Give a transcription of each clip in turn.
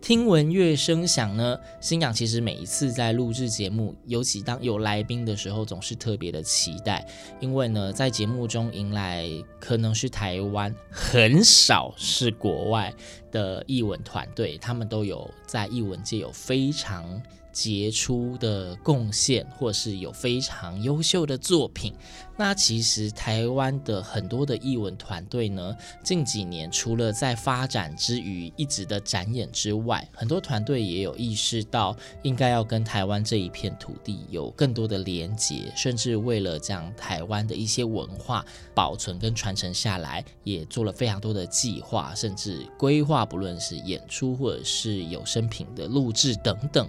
听闻乐声响呢，星阳其实每一次在录制节目，尤其当有来宾的时候，总是特别的期待，因为呢，在节目中迎来可能是台湾，很少是国外的译文团队，他们都有在译文界有非常杰出的贡献，或是有非常优秀的作品。那其实台湾的很多的艺文团队呢，近几年除了在发展之余一直的展演之外，很多团队也有意识到应该要跟台湾这一片土地有更多的连结，甚至为了将台湾的一些文化保存跟传承下来，也做了非常多的计划，甚至规划，不论是演出或者是有声品的录制等等。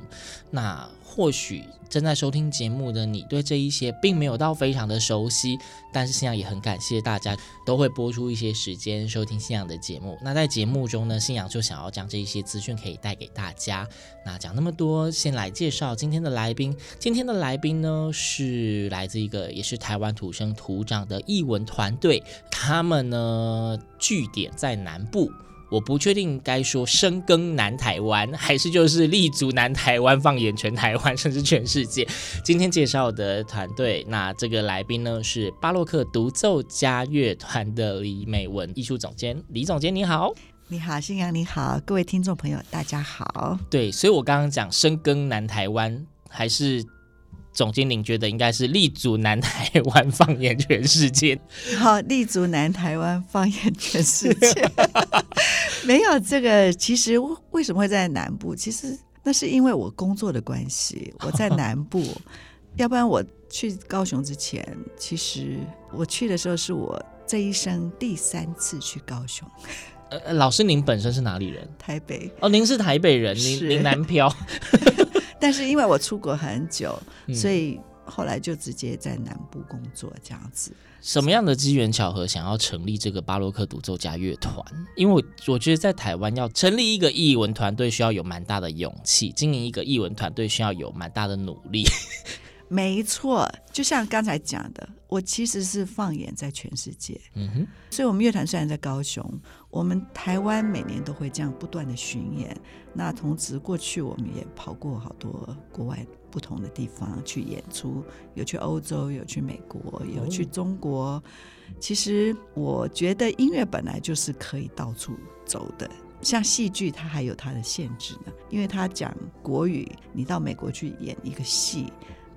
那或许正在收听节目的你，对这一些并没有到非常的熟悉，但是星阳也很感谢大家都会播出一些时间收听星阳的节目。那在节目中呢，星阳就想要将这一些资讯可以带给大家。那讲那么多，先来介绍今天的来宾。今天的来宾呢，是来自一个也是台湾土生土长的艺文团队，他们呢据点在南部。我不确定该说深耕南台湾，还是就是立足南台湾，放眼全台湾，甚至全世界。今天介绍的团队，那这个来宾呢是巴洛克独奏家乐团的李美文艺术总监。李总监你好，你好，新阳你好，各位听众朋友大家好。对，所以我刚刚讲深耕南台湾，还是总经理觉得应该是立足南台湾，放眼全世界。好，立足南台湾，放眼全世界。没有这个，其实为什么会在南部？其实那是因为我工作的关系，我在南部。要不然我去高雄之前，其实我去的时候是我这一生第三次去高雄。呃，老师您本身是哪里人？台北。哦，您是台北人，您您南漂。但是因为我出国很久，嗯、所以后来就直接在南部工作这样子。什么样的机缘巧合想要成立这个巴洛克独奏家乐团？因为我我觉得在台湾要成立一个艺文团队需要有蛮大的勇气，经营一个艺文团队需要有蛮大的努力。没错，就像刚才讲的，我其实是放眼在全世界。嗯哼，所以我们乐团虽然在高雄，我们台湾每年都会这样不断的巡演。那同时过去我们也跑过好多国外不同的地方去演出，有去欧洲，有去美国，有去中国。其实我觉得音乐本来就是可以到处走的，像戏剧它还有它的限制呢，因为它讲国语，你到美国去演一个戏。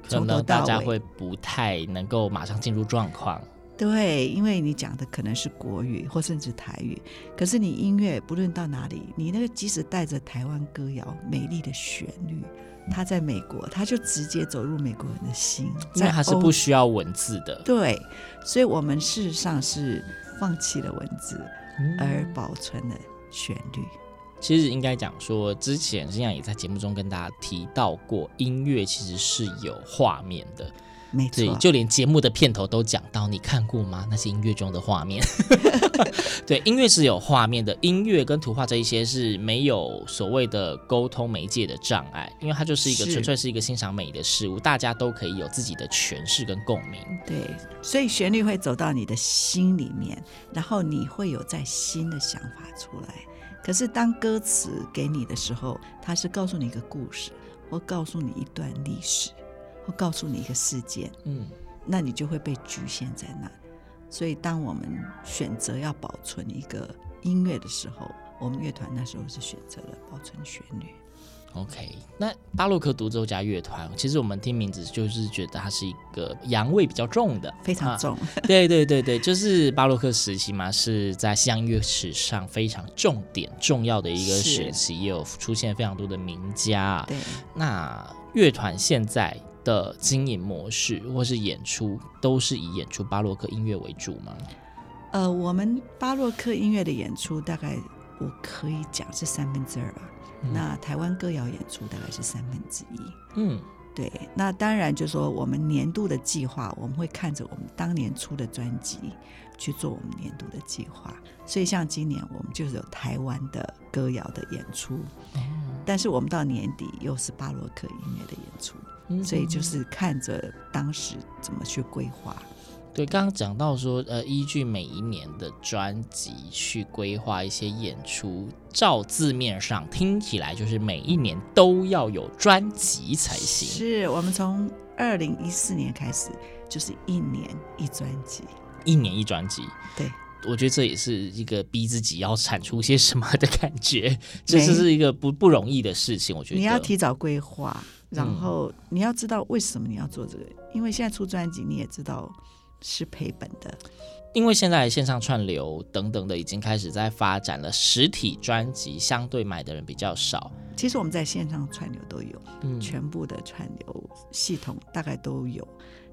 可能大家会不太能够马上进入状况。对，因为你讲的可能是国语或甚至台语，可是你音乐不论到哪里，你那个即使带着台湾歌谣美丽的旋律，它在美国，它就直接走入美国人的心。因为它是不需要文字的。对，所以我们事实上是放弃了文字，而保存了旋律。其实应该讲说，之前实际上也在节目中跟大家提到过，音乐其实是有画面的，没错，就连节目的片头都讲到，你看过吗？那些音乐中的画面。对，音乐是有画面的，音乐跟图画这一些是没有所谓的沟通媒介的障碍，因为它就是一个纯粹是一个欣赏美的事物，大家都可以有自己的诠释跟共鸣。对，所以旋律会走到你的心里面，然后你会有在新的想法出来。可是，当歌词给你的时候，它是告诉你一个故事，或告诉你一段历史，或告诉你一个事件，嗯，那你就会被局限在那里。所以，当我们选择要保存一个音乐的时候，我们乐团那时候是选择了保存旋律。OK，那巴洛克独奏家乐团，其实我们听名字就是觉得它是一个洋味比较重的，非常重。啊、对对对对，就是巴洛克时期嘛，是在西洋音乐史上非常重点重要的一个时期，也有出现非常多的名家。对，那乐团现在的经营模式或是演出，都是以演出巴洛克音乐为主吗？呃，我们巴洛克音乐的演出，大概我可以讲是三分之二吧。那台湾歌谣演出大概是三分之一。嗯，对。那当然就是说，我们年度的计划，我们会看着我们当年出的专辑去做我们年度的计划。所以像今年我们就是有台湾的歌谣的演出，但是我们到年底又是巴洛克音乐的演出，所以就是看着当时怎么去规划。对，刚刚讲到说，呃，依据每一年的专辑去规划一些演出，照字面上听起来就是每一年都要有专辑才行。是我们从二零一四年开始，就是一年一专辑，一年一专辑。对，我觉得这也是一个逼自己要产出些什么的感觉，这是是一个不不容易的事情。我觉得你要提早规划，然后你要知道为什么你要做这个，因为现在出专辑你也知道。是赔本的，因为现在线上串流等等的已经开始在发展了，实体专辑相对买的人比较少。其实我们在线上串流都有，嗯，全部的串流系统大概都有。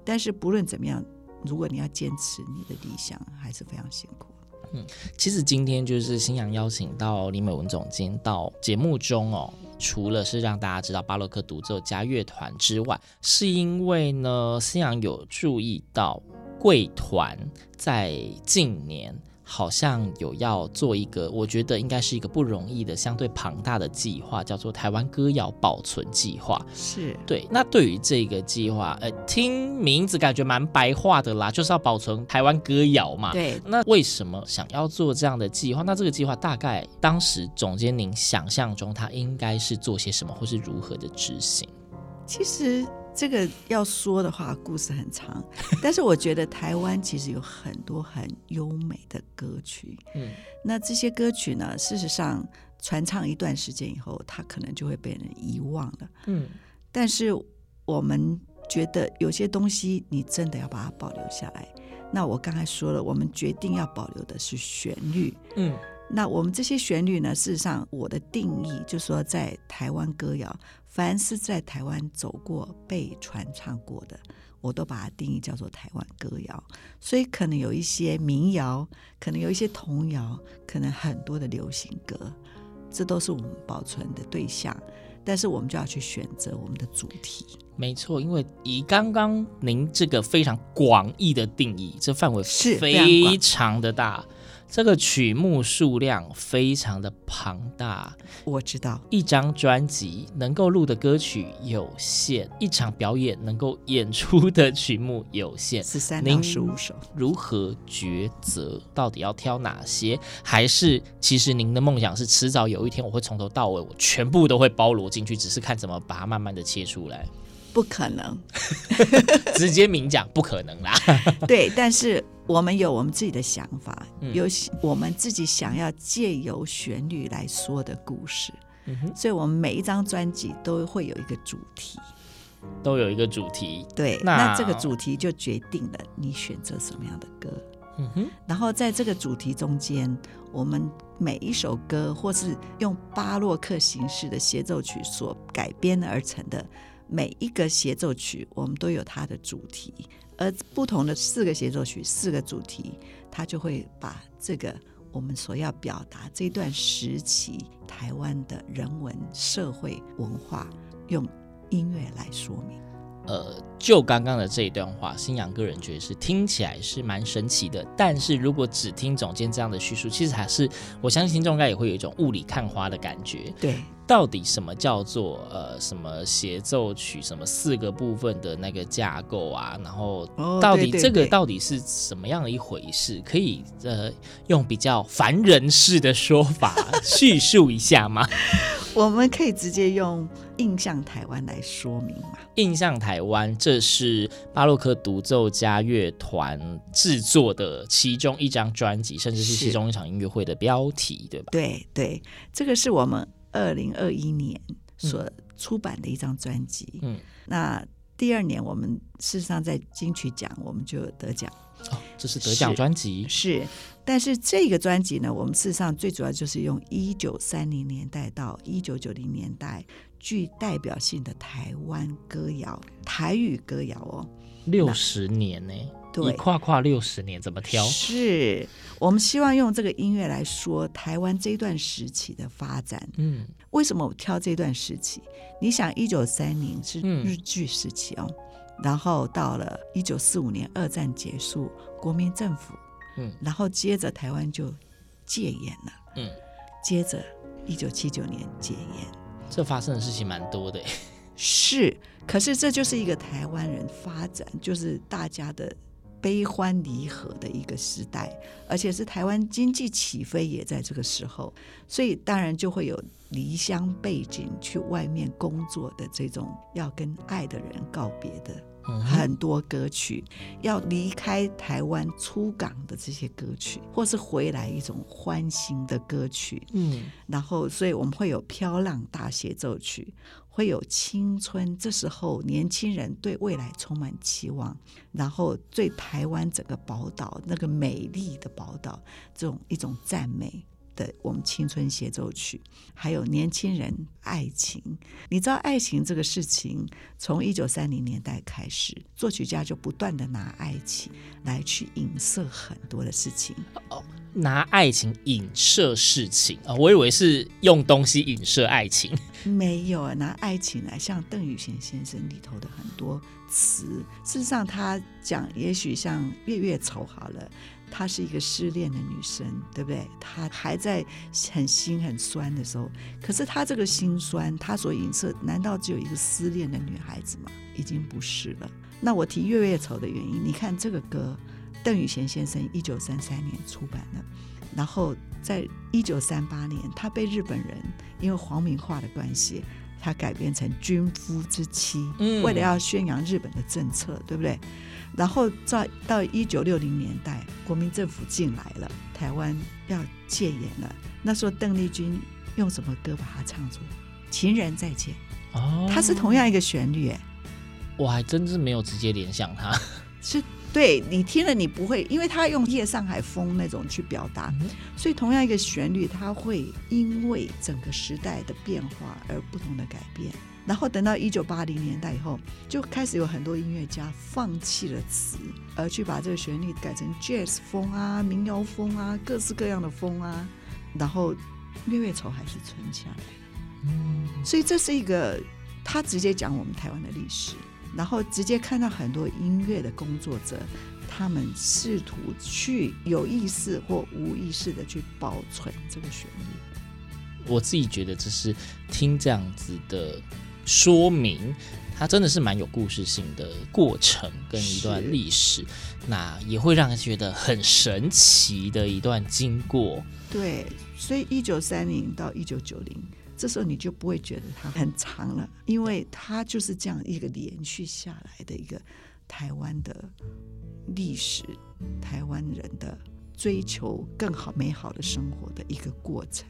但是不论怎么样，如果你要坚持你的理想，还是非常辛苦。嗯，其实今天就是新阳邀请到李美文总监到节目中哦，除了是让大家知道巴洛克独奏加乐团之外，是因为呢，新阳有注意到。贵团在近年好像有要做一个，我觉得应该是一个不容易的、相对庞大的计划，叫做台湾歌谣保存计划。是对。那对于这个计划，呃，听名字感觉蛮白话的啦，就是要保存台湾歌谣嘛。对。那为什么想要做这样的计划？那这个计划大概当时总监您想象中，它应该是做些什么，或是如何的执行？其实。这个要说的话，故事很长，但是我觉得台湾其实有很多很优美的歌曲。嗯，那这些歌曲呢，事实上传唱一段时间以后，它可能就会被人遗忘了。嗯，但是我们觉得有些东西你真的要把它保留下来。那我刚才说了，我们决定要保留的是旋律。嗯。那我们这些旋律呢？事实上，我的定义就是说，在台湾歌谣，凡是在台湾走过、被传唱过的，我都把它定义叫做台湾歌谣。所以，可能有一些民谣，可能有一些童谣，可能很多的流行歌，这都是我们保存的对象。但是，我们就要去选择我们的主题。没错，因为以刚刚您这个非常广义的定义，这范围是非常的大。这个曲目数量非常的庞大，我知道，一张专辑能够录的歌曲有限，一场表演能够演出的曲目有限，十三到十五首，如何抉择？到底要挑哪些？还是其实您的梦想是迟早有一天我会从头到尾我全部都会包罗进去，只是看怎么把它慢慢的切出来？不可能，直接明讲不可能啦。对，但是。我们有我们自己的想法，有我们自己想要借由旋律来说的故事，所以我们每一张专辑都会有一个主题，都有一个主题。对，那，那这个主题就决定了你选择什么样的歌。嗯哼，然后在这个主题中间，我们每一首歌或是用巴洛克形式的协奏曲所改编而成的每一个协奏曲，我们都有它的主题。而不同的四个协奏曲，四个主题，它就会把这个我们所要表达这段时期台湾的人文、社会、文化，用音乐来说明。呃，就刚刚的这一段话，新阳个人觉得是听起来是蛮神奇的。但是如果只听总监这样的叙述，其实还是我相信听众应该也会有一种雾里看花的感觉。对，到底什么叫做呃什么协奏曲，什么四个部分的那个架构啊？然后到底这个到底是什么样的一回事？哦、对对对，可以呃用比较凡人式的说法 叙述一下吗？我们可以直接用。印象台湾来说明嘛。印象台湾，这是巴洛克独奏家乐团制作的其中一张专辑，甚至是其中一场音乐会的标题，对吧？对对，这个是我们二零二一年所出版的一张专辑。嗯，那第二年我们事实上在金曲奖我们就得奖。哦，这是得奖专辑，是，是。但是这个专辑呢，我们事实上最主要就是用一九三零年代到一九九零年代具代表性的台湾歌谣、台语歌谣哦，六十年呢，对，跨跨六十年，怎么挑？是我们希望用这个音乐来说台湾这段时期的发展。嗯，为什么我挑这段时期？你想，一九三零是日据时期哦。嗯然后到了一九四五年，二战结束，国民政府，嗯，然后接着台湾就戒严了，嗯，接着一九七九年戒严，这发生的事情蛮多的，是，可是这就是一个台湾人发展，就是大家的悲欢离合的一个时代，而且是台湾经济起飞也在这个时候，所以当然就会有离乡背景去外面工作的这种要跟爱的人告别的。很多歌曲要离开台湾出港的这些歌曲，或是回来一种欢欣的歌曲，嗯，然后所以我们会有飘浪大协奏曲，会有青春，这时候年轻人对未来充满期望，然后对台湾整个宝岛那个美丽的宝岛这种一种赞美。的我们青春协奏曲，还有年轻人爱情，你知道爱情这个事情，从一九三零年代开始，作曲家就不断的拿爱情来去影射很多的事情。哦，拿爱情影射事情啊，哦，我以为是用东西影射爱情。没有啊，拿爱情来，像邓宇贤先生里头的很多词，事实上他讲，也许像月月愁好了。她是一个失恋的女生，对不对？她还在很心很酸的时候，可是她这个心酸，她所影射，难道只有一个失恋的女孩子吗？已经不是了。那我提《月月愁》的原因，你看这个歌，邓宇贤先生一九三三年出版的，然后在一九三八年，他被日本人因为皇民化的关系，他改编成《军夫之妻》，嗯，为了要宣扬日本的政策，对不对？然后在到一九六零年代，国民政府进来了，台湾要戒严了。那时候邓丽君用什么歌把它唱出？《情人再见》哦，它是同样一个旋律，哎，我还真是没有直接联想它。是，对你听了你不会，因为他用夜上海风那种去表达，所以同样一个旋律，它会因为整个时代的变化而不同的改变。然后等到一九八零年代以后，就开始有很多音乐家放弃了词，而去把这个旋律改成 jazz 风啊、民谣风啊、各式各样的风啊。然后月月愁还是存下来。嗯，所以这是一个他直接讲我们台湾的历史，然后直接看到很多音乐的工作者，他们试图去有意识或无意识的去保存这个旋律。我自己觉得这是听这样子的。说明它真的是蛮有故事性的过程跟一段历史，那也会让人觉得很神奇的一段经过。对，所以一九三零到一九九零，这时候你就不会觉得它很长了，因为它就是这样一个连续下来的一个台湾的历史，台湾人的追求更好美好的生活的一个过程。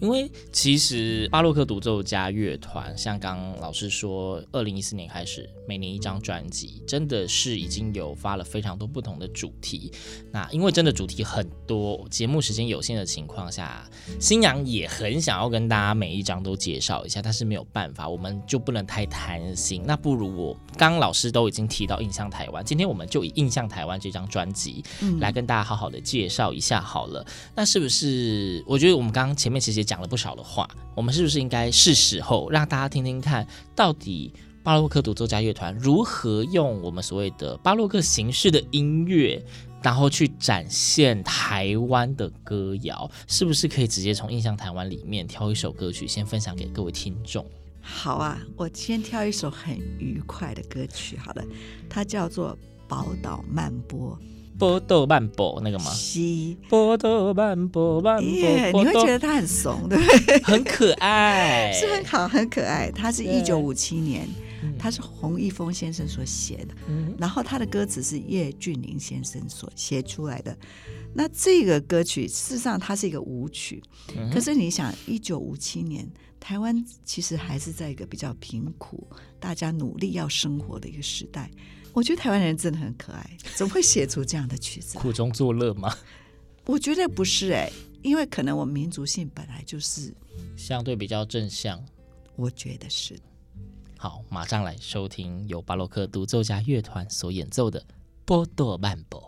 因为其实巴洛克独奏家乐团，像刚老师说，二零一四年开始每年一张专辑，真的是已经有发了非常多不同的主题。那因为真的主题很多，节目时间有限的情况下，新娘也很想要跟大家每一张都介绍一下，但是没有办法，我们就不能太贪心。那不如我刚刚老师都已经提到《印象台湾》，今天我们就以《印象台湾》这张专辑来跟大家好好的介绍一下好了。那是不是？我觉得我们刚刚。前面其实也讲了不少的话，我们是不是应该是时候让大家听听看，到底巴洛克独奏家乐团如何用我们所谓的巴洛克形式的音乐，然后去展现台湾的歌谣？是不是可以直接从《印象台湾》里面挑一首歌曲，先分享给各位听众？好啊，我先挑一首很愉快的歌曲。好了，它叫做《宝岛漫波》。波豆曼波那个吗？西波豆曼波曼波，耶，你会觉得他很怂，对不对？很可爱，是很好，很可爱。他是一九五七年，嗯他是洪一峰先生所写的，嗯然后他的歌词是叶俊麟先生所写出来的。那这个歌曲事实上它是一个舞曲，嗯可是你想，一九五七年台湾其实还是在一个比较贫苦、大家努力要生活的一个时代。我觉得台湾人真的很可爱，怎么会写出这样的曲子？苦中作乐吗？我觉得不是哎、因为可能我们民族性本来就是，相对比较正向。我觉得是。好，马上来收听由巴洛克独奏家乐团所演奏的《波多曼波》。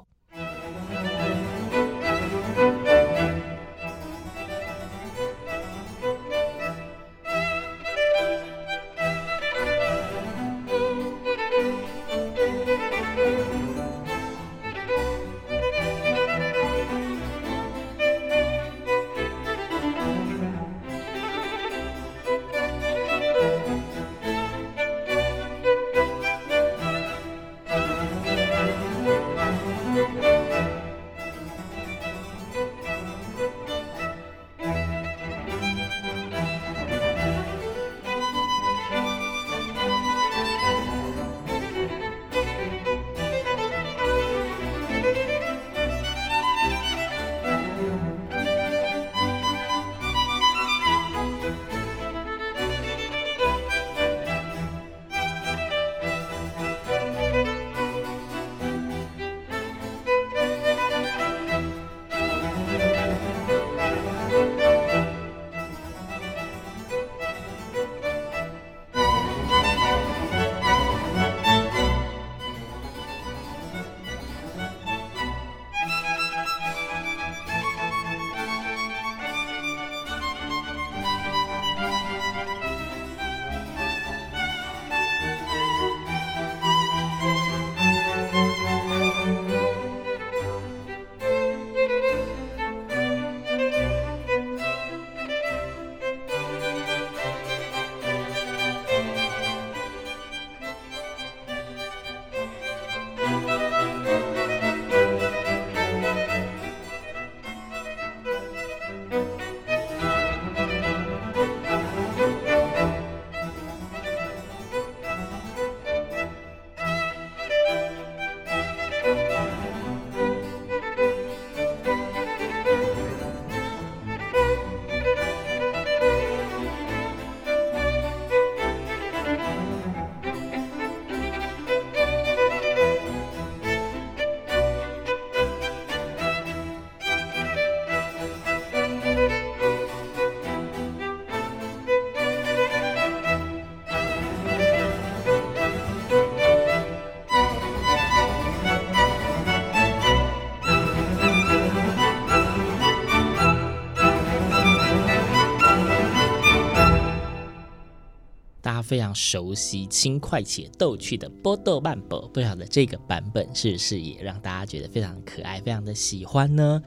非常熟悉、轻快且逗趣的《波豆曼波》，不晓得这个版本是不是也让大家觉得非常可爱、非常的喜欢呢？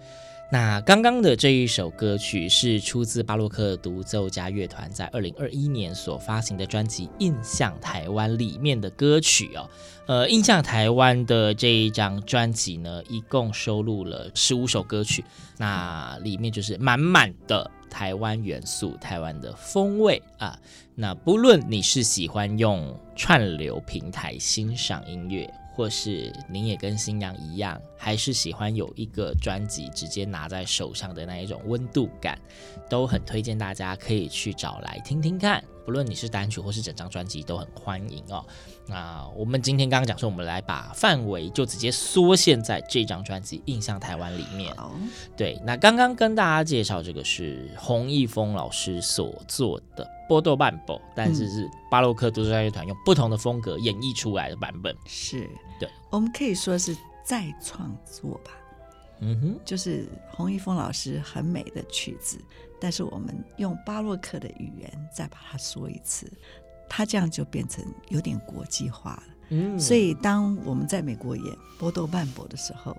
那刚刚的这一首歌曲是出自巴洛克独奏家乐团在二零二一年所发行的专辑《印象台湾》里面的歌曲哦。呃，《印象台湾》的这一张专辑呢，一共收录了十五首歌曲，那里面就是满满的台湾元素、台湾的风味啊。那不论你是喜欢用串流平台欣赏音乐，或是您也跟新娘一样，还是喜欢有一个专辑直接拿在手上的那一种温度感，都很推荐大家可以去找来听听看。不论你是单曲或是整张专辑，都很欢迎哦。那我们今天刚刚讲说，我们来把范围就直接缩限在这张专辑《印象台湾》里面。好，对，那刚刚跟大家介绍这个是洪一峰老师所做的《波多曼波》，但是是巴洛克独奏家乐团用不同的风格演绎出来的版本。是对，我们可以说是再创作吧。嗯哼，就是洪一峰老师很美的曲子，但是我们用巴洛克的语言再把它说一次，它这样就变成有点国际化了。嗯，所以当我们在美国演《波多曼博》的时候，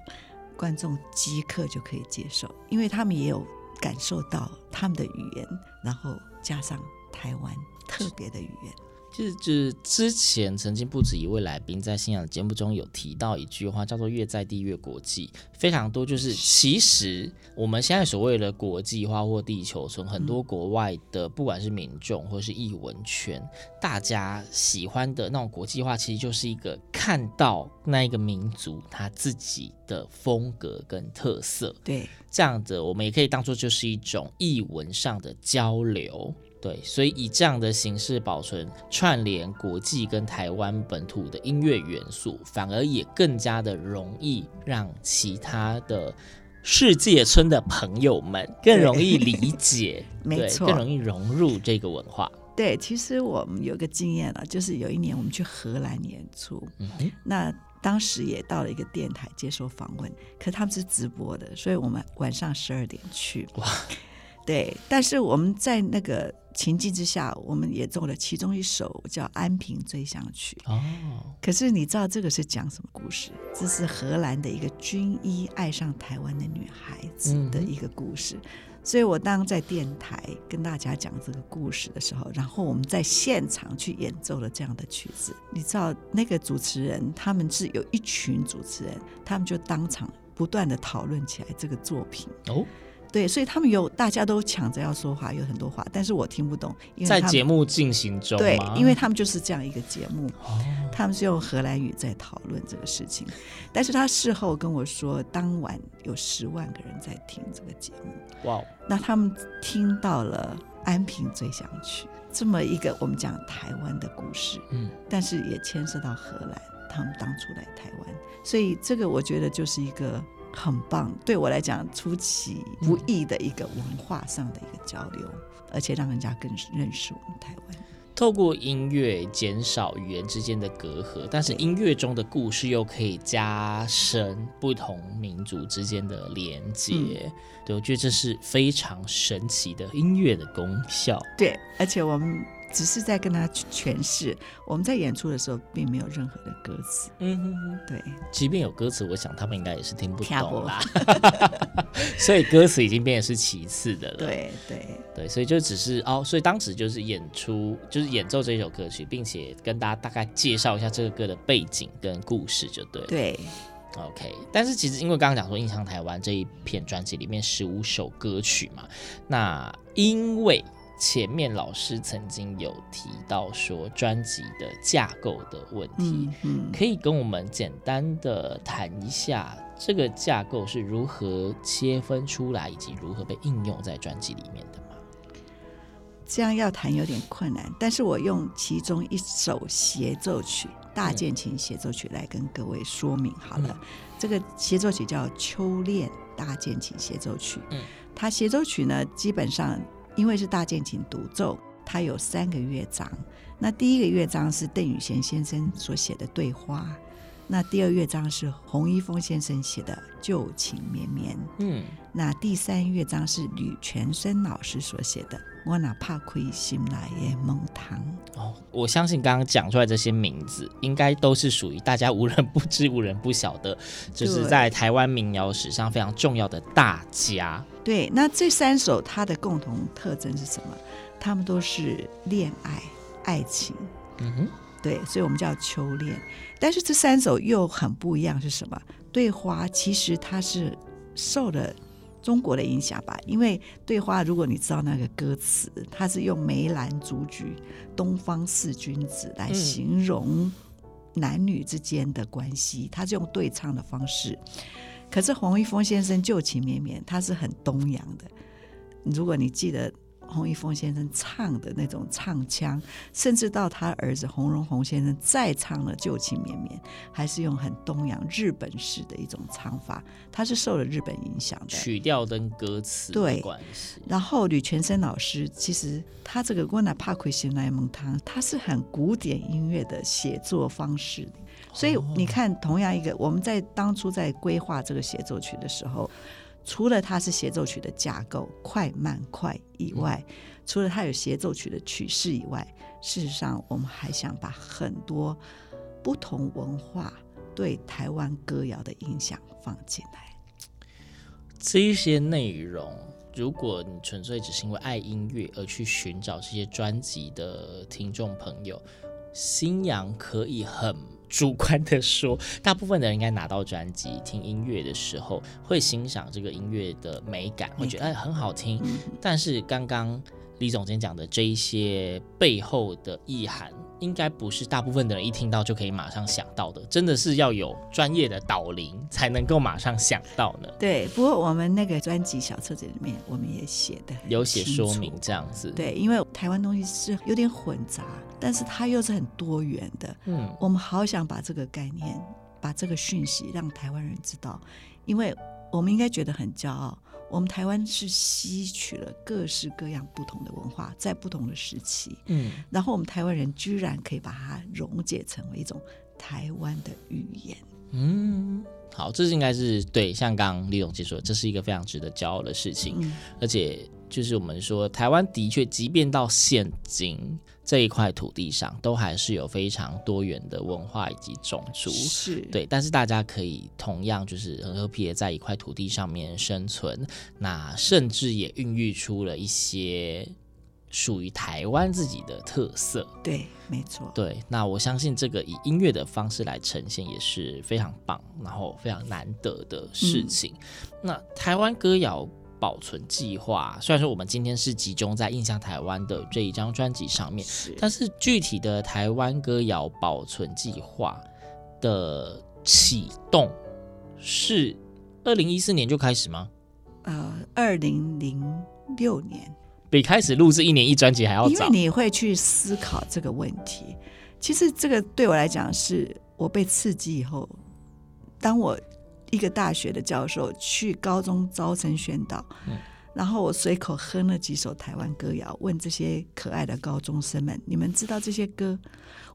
观众即刻就可以接受，因为他们也有感受到他们的语言，然后加上台湾特别的语言。就是就是之前曾经不止一位来宾在信仰的节目中有提到一句话，叫做“越在地越国际”，非常多。就是其实我们现在所谓的国际化或地球村，很多国外的不管是民众或是艺文圈，大家喜欢的那种国际化，其实就是一个看到那一个民族他自己的风格跟特色。对，这样子我们也可以当做就是一种艺文上的交流。对，所以以这样的形式保存串联国际跟台湾本土的音乐元素，反而也更加的容易让其他的世界村的朋友们 更容易理解，没错，更容易融入这个文化。对，其实我们有个经验了，就是有一年我们去荷兰演出，嗯，那当时也到了一个电台接受访问，可他们是直播的，所以我们晚上十二点去，哇。对，但是我们在那个情境之下，我们也做了其中一首叫《安平追想曲》。哦，可是你知道这个是讲什么故事？这是荷兰的一个军医爱上台湾的女孩子的一个故事。嗯、所以我当在电台跟大家讲这个故事的时候，然后我们在现场去演奏了这样的曲子。你知道那个主持人，他们是有一群主持人，他们就当场不断的讨论起来这个作品。哦。对，所以他们有大家都抢着要说话，有很多话，但是我听不懂。因为在节目进行中，对，因为他们就是这样一个节目，哦、他们是用荷兰语在讨论这个事情。但是他事后跟我说，当晚有十万个人在听这个节目。哇！那他们听到了《安平最想曲》这么一个我们讲台湾的故事，嗯，但是也牵涉到荷兰，他们当初来台湾，所以这个我觉得就是一个。很棒，对我来讲出其不意的一个文化上的一个交流，嗯、而且让人家更认识我们台湾。透过音乐减少语言之间的隔阂，但是音乐中的故事又可以加深不同民族之间的连接。嗯、对，我觉得这是非常神奇的音乐的功效。对，而且我们。只是在跟他诠释，我们在演出的时候并没有任何的歌词。嗯哼哼，对，即便有歌词，我想他们应该也是听不懂啦。所以歌词已经变得是其次的了。对对对，所以就只是哦，所以当时就是演出，就是演奏这一首歌曲，并且跟大家大概介绍一下这个歌的背景跟故事，就对。对，OK。但是其实因为刚刚讲说《印象台湾》这一片专辑里面十五首歌曲嘛，那因为。前面老师曾经有提到说专辑的架构的问题，嗯嗯、可以跟我们简单的谈一下这个架构是如何切分出来，以及如何被应用在专辑里面的吗？这样要谈有点困难，但是我用其中一首协奏曲，大键琴协奏曲来跟各位说明好了。嗯、这个协奏曲叫《秋恋大键琴协奏曲》，嗯，它协奏曲呢基本上。因为是大键琴独奏，它有三个乐章。那第一个乐章是邓雨贤先生所写的《对花》，那第二乐章是洪一峰先生写的《旧情绵绵》。嗯，那第三乐章是吕全生老师所写的《我哪怕亏心来也梦堂》。哦，我相信刚刚讲出来这些名字，应该都是属于大家无人不知、无人不晓的，就是在台湾民谣史上非常重要的大家。对，那这三首它的共同特征是什么？他们都是恋爱、爱情。嗯哼，对，所以我们叫秋恋。但是这三首又很不一样，是什么？对花其实它是受了中国的影响吧？因为对花，如果你知道那个歌词，它是用梅兰竹菊、东方四君子来形容男女之间的关系，它是用对唱的方式。可是黄一峰先生旧情绵绵，他是很东洋的。如果你记得洪一峰先生唱的那种唱腔，甚至到他儿子洪荣宏先生再唱了旧情绵绵，还是用很东洋日本式的一种唱法，他是受了日本影响的曲调跟歌词对关系。然后吕全生老师其实他这个《我哪怕亏心来梦汤》，他是很古典音乐的写作方式。所以你看，同样一个，我们在当初在规划这个协奏曲的时候，除了它是协奏曲的架构快慢快以外，除了它有协奏曲的曲式以外，事实上我们还想把很多不同文化对台湾歌谣的影响放进来。这一些内容，如果你纯粹只是因为爱音乐而去寻找这些专辑的听众朋友。新阳可以很主观的说，大部分的人应该拿到专辑听音乐的时候，会欣赏这个音乐的美感，会觉得哎很好听。但是刚刚李总监讲的这一些背后的意涵。应该不是大部分的人一听到就可以马上想到的，真的是要有专业的导聆才能够马上想到呢。对，不过我们那个专辑小册子里面，我们也写的有写说明这样子。对，因为台湾东西是有点混杂，但是它又是很多元的。嗯，我们好想把这个概念、把这个讯息让台湾人知道，因为我们应该觉得很骄傲。我们台湾是吸取了各式各样不同的文化，在不同的时期，嗯，然后我们台湾人居然可以把它溶解成为一种台湾的语言，嗯，好，这是应该是对，像刚刚李总监说，这是一个非常值得骄傲的事情，嗯，而且就是我们说台湾的确，即便到现今。这一块土地上都还是有非常多元的文化以及种族，是对，但是大家可以同样就是很和平的在一块土地上面生存，那甚至也孕育出了一些属于台湾自己的特色。对，没错。对，那我相信这个以音乐的方式来呈现也是非常棒，然后非常难得的事情。嗯、那台湾歌谣。保存计划，虽然说我们今天是集中在印象台湾的这一张专辑上面，是，但是具体的台湾歌谣保存计划的启动是二零一四年就开始吗？呃，二零零六年，比开始录制一年一专辑还要早。因为你会去思考这个问题，其实这个对我来讲，是我被刺激以后，当我。一个大学的教授去高中招生宣导，嗯、然后我随口哼了几首台湾歌谣，问这些可爱的高中生们：“你们知道这些歌？”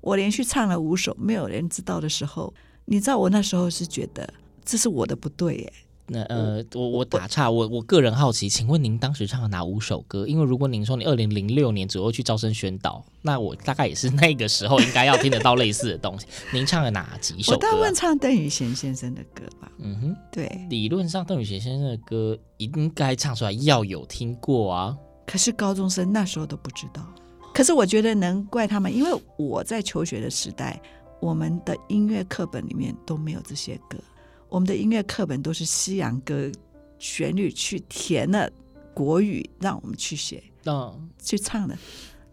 我连续唱了五首，没有人知道的时候，你知道我那时候是觉得这是我的不对耶。那呃，我我打岔，我我个人好奇，请问您当时唱了哪五首歌？因为如果您说你二零零六年左右去招生宣导，那我大概也是那个时候应该要听得到类似的东西。您唱了哪几首歌？我大部分唱邓雨贤先生的歌吧。嗯哼，对，理论上邓雨贤先生的歌应该唱出来要有听过啊。可是高中生那时候都不知道。可是我觉得能怪他们，因为我在求学的时代，我们的音乐课本里面都没有这些歌。我们的音乐课本都是西洋歌旋律去填了国语，让我们去写，嗯，去唱的。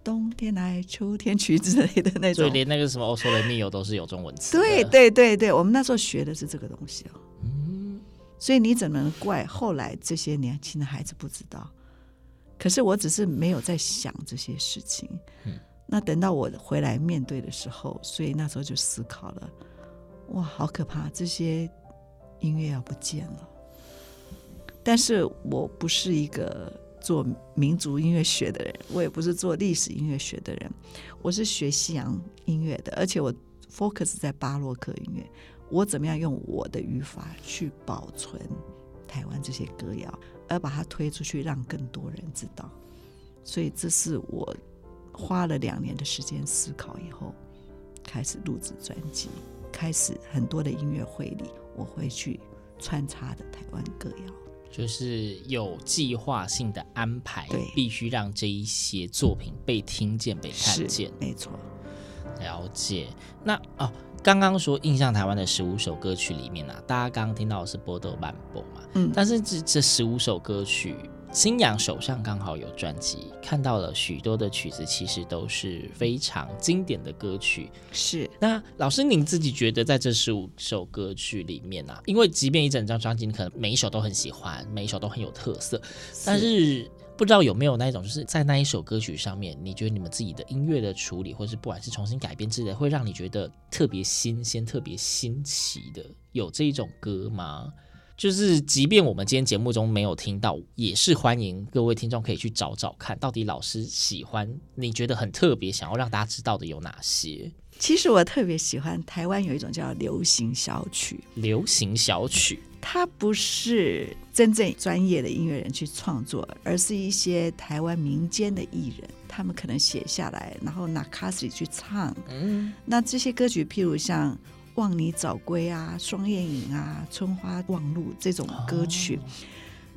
冬天来，秋天去之类的那种。所以连那个什么《欧索雷密欧》都是有中文词。对对对对，我们那时候学的是这个东西哦。嗯。所以你怎么能怪后来这些年轻的孩子不知道？可是我只是没有在想这些事情。嗯。那等到我回来面对的时候，所以那时候就思考了。哇，好可怕！这些。音乐要不见了，但是我不是一个做民族音乐学的人，我也不是做历史音乐学的人，我是学西洋音乐的，而且我 focus 在巴洛克音乐。我怎么样用我的语法去保存台湾这些歌谣，而把它推出去，让更多人知道？所以这是我花了两年的时间思考以后，开始录制专辑，开始很多的音乐会里。我会去穿插的台湾歌谣，就是有计划性的安排，对，必须让这一些作品被听见、被看见。没错，了解。那哦，刚刚说印象台湾的十五首歌曲里面呢、啊，大家刚刚听到的是《波多曼波》嘛，嗯，但是这这十五首歌曲。星洋手上刚好有专辑，看到了许多的曲子，其实都是非常经典的歌曲。是，那老师您自己觉得，在这十五首歌曲里面啊，因为即便一整张专辑，你可能每一首都很喜欢，每一首都很有特色，是，但是不知道有没有那一种，就是在那一首歌曲上面，你觉得你们自己的音乐的处理，或是不管是重新改编之类的，会让你觉得特别新鲜、特别新奇的，有这一种歌吗？就是，即便我们今天节目中没有听到，也是欢迎各位听众可以去找找看，到底老师喜欢，你觉得很特别，想要让大家知道的有哪些？其实我特别喜欢台湾有一种叫流行小曲，流行小曲，它不是真正专业的音乐人去创作，而是一些台湾民间的艺人，他们可能写下来，然后拿卡式去唱。嗯，那这些歌曲，譬如像。望你早归啊，双燕影啊，春花望路这种歌曲，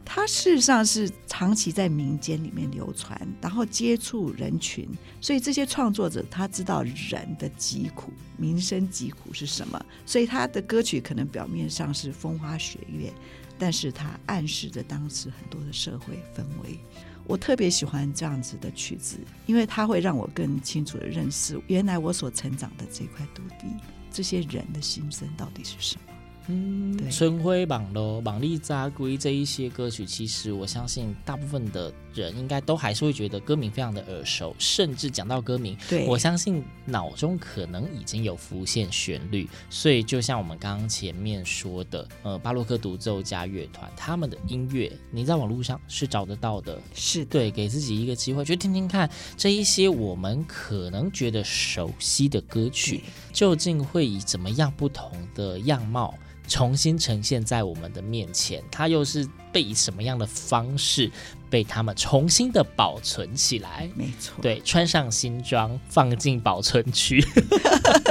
它事实上是长期在民间里面流传，然后接触人群，所以这些创作者他知道人的疾苦、民生疾苦是什么，所以他的歌曲可能表面上是风花雪月，但是他暗示着当时很多的社会氛围。我特别喜欢这样子的曲子，因为它会让我更清楚的认识原来我所成长的这块土地，这些人的心声到底是什么。嗯，春晖网络、网力扎龟这一些歌曲，其实我相信大部分的人应该都还是会觉得歌名非常的耳熟，甚至讲到歌名，对，我相信脑中可能已经有浮现旋律。所以就像我们刚刚前面说的，呃，巴洛克独奏家乐团他们的音乐，你在网络上是找得到的，是对，给自己一个机会去听听看这一些我们可能觉得熟悉的歌曲，究竟会以怎么样不同的样貌。重新呈现在我们的面前，它又是被以什么样的方式被他们重新的保存起来？没错，对，穿上新装，放进保存区，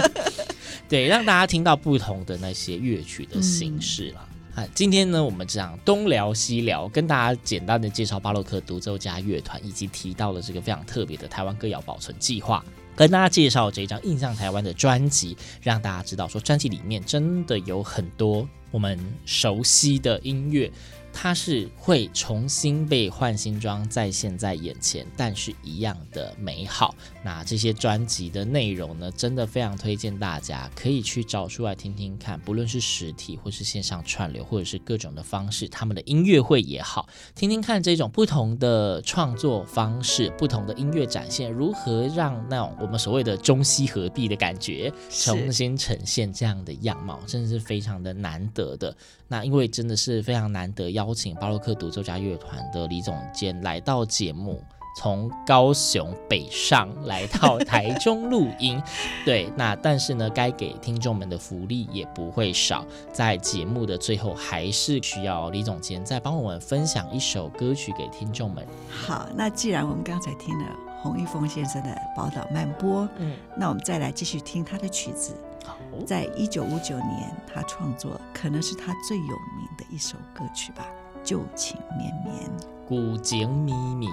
对，让大家听到不同的那些乐曲的形式了。啊、嗯，今天呢，我们这样东聊西聊，跟大家简单的介绍巴洛克独奏家乐团，以及提到了这个非常特别的台湾歌谣保存计划。跟大家介绍这张《印象台湾》的专辑，让大家知道说，专辑里面真的有很多我们熟悉的音乐。它是会重新被换新装再现在眼前，但是一样的美好。那这些专辑的内容呢，真的非常推荐大家可以去找出来听听看，不论是实体或是线上串流，或者是各种的方式，他们的音乐会也好，听听看这种不同的创作方式、不同的音乐展现，如何让那种我们所谓的中西合璧的感觉重新呈现这样的样貌，真的是非常的难得的。那因为真的是非常难得要。邀请巴洛克独奏家乐团的李总监来到节目，从高雄北上来到台中录音。对，那但是呢，该给听众们的福利也不会少。在节目的最后，还是需要李总监再帮我们分享一首歌曲给听众们。好，那既然我们刚才听了洪一峰先生的《宝岛慢播》，嗯，那我们再来继续听他的曲子。在一九五九年，他创作可能是他最有名的一首歌曲吧，《旧情绵绵》。古井咪咪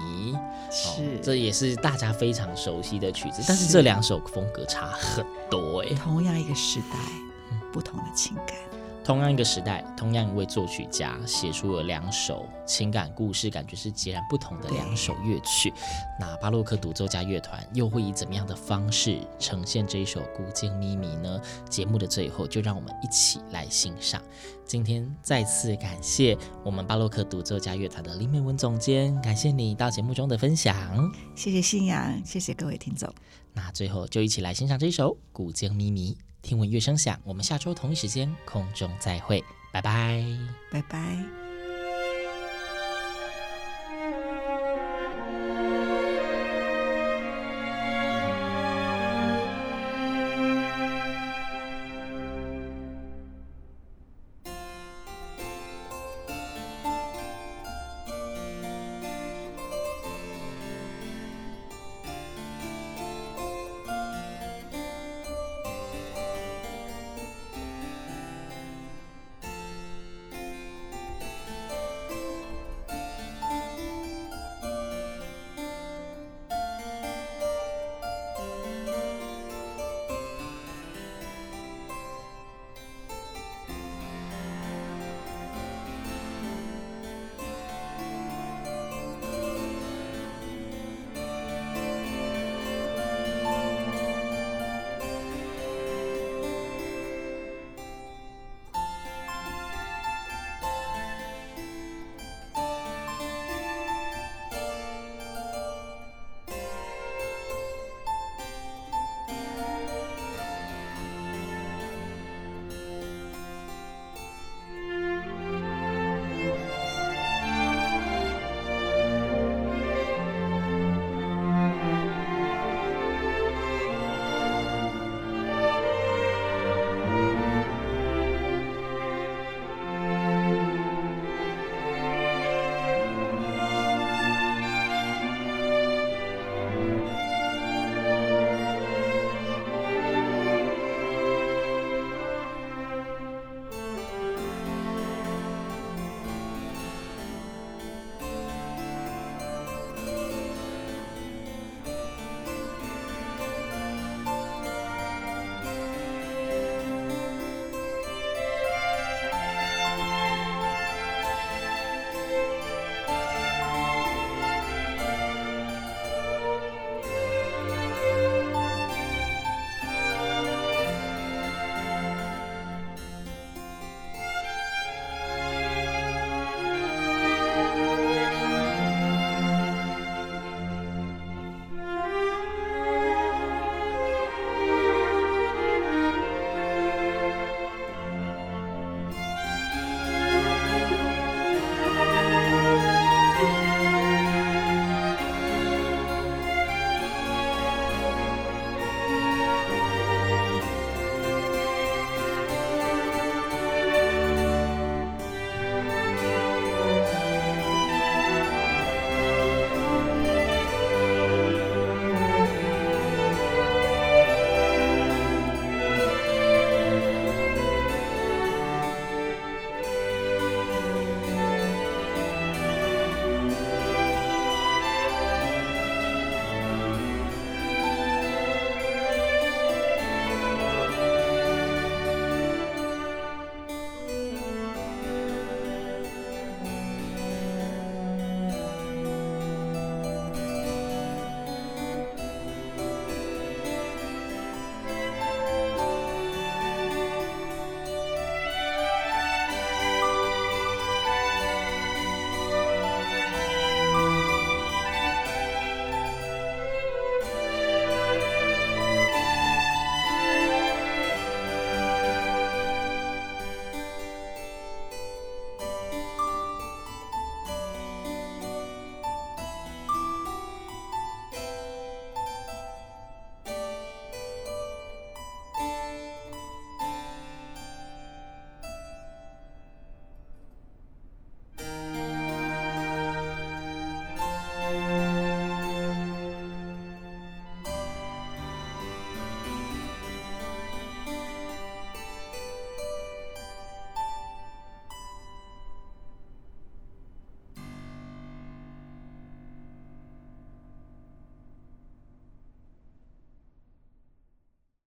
是、哦，这也是大家非常熟悉的曲子，但是这两首风格差很多哎。同样一个时代，不同的情感。同样一个时代，同样一位作曲家写出了两首情感故事，感觉是截然不同的两首乐曲。那巴洛克独奏家乐团又会以怎么样的方式呈现这一首《古井咪咪》呢？节目的最后，就让我们一起来欣赏。今天再次感谢我们巴洛克独奏家乐团的林美文总监，感谢你到节目中的分享。谢谢信仰，谢谢各位听众。那最后就一起来欣赏这一首《古筝咪咪》。听闻乐声响，我们下周同一时间空中再会，拜拜，拜拜。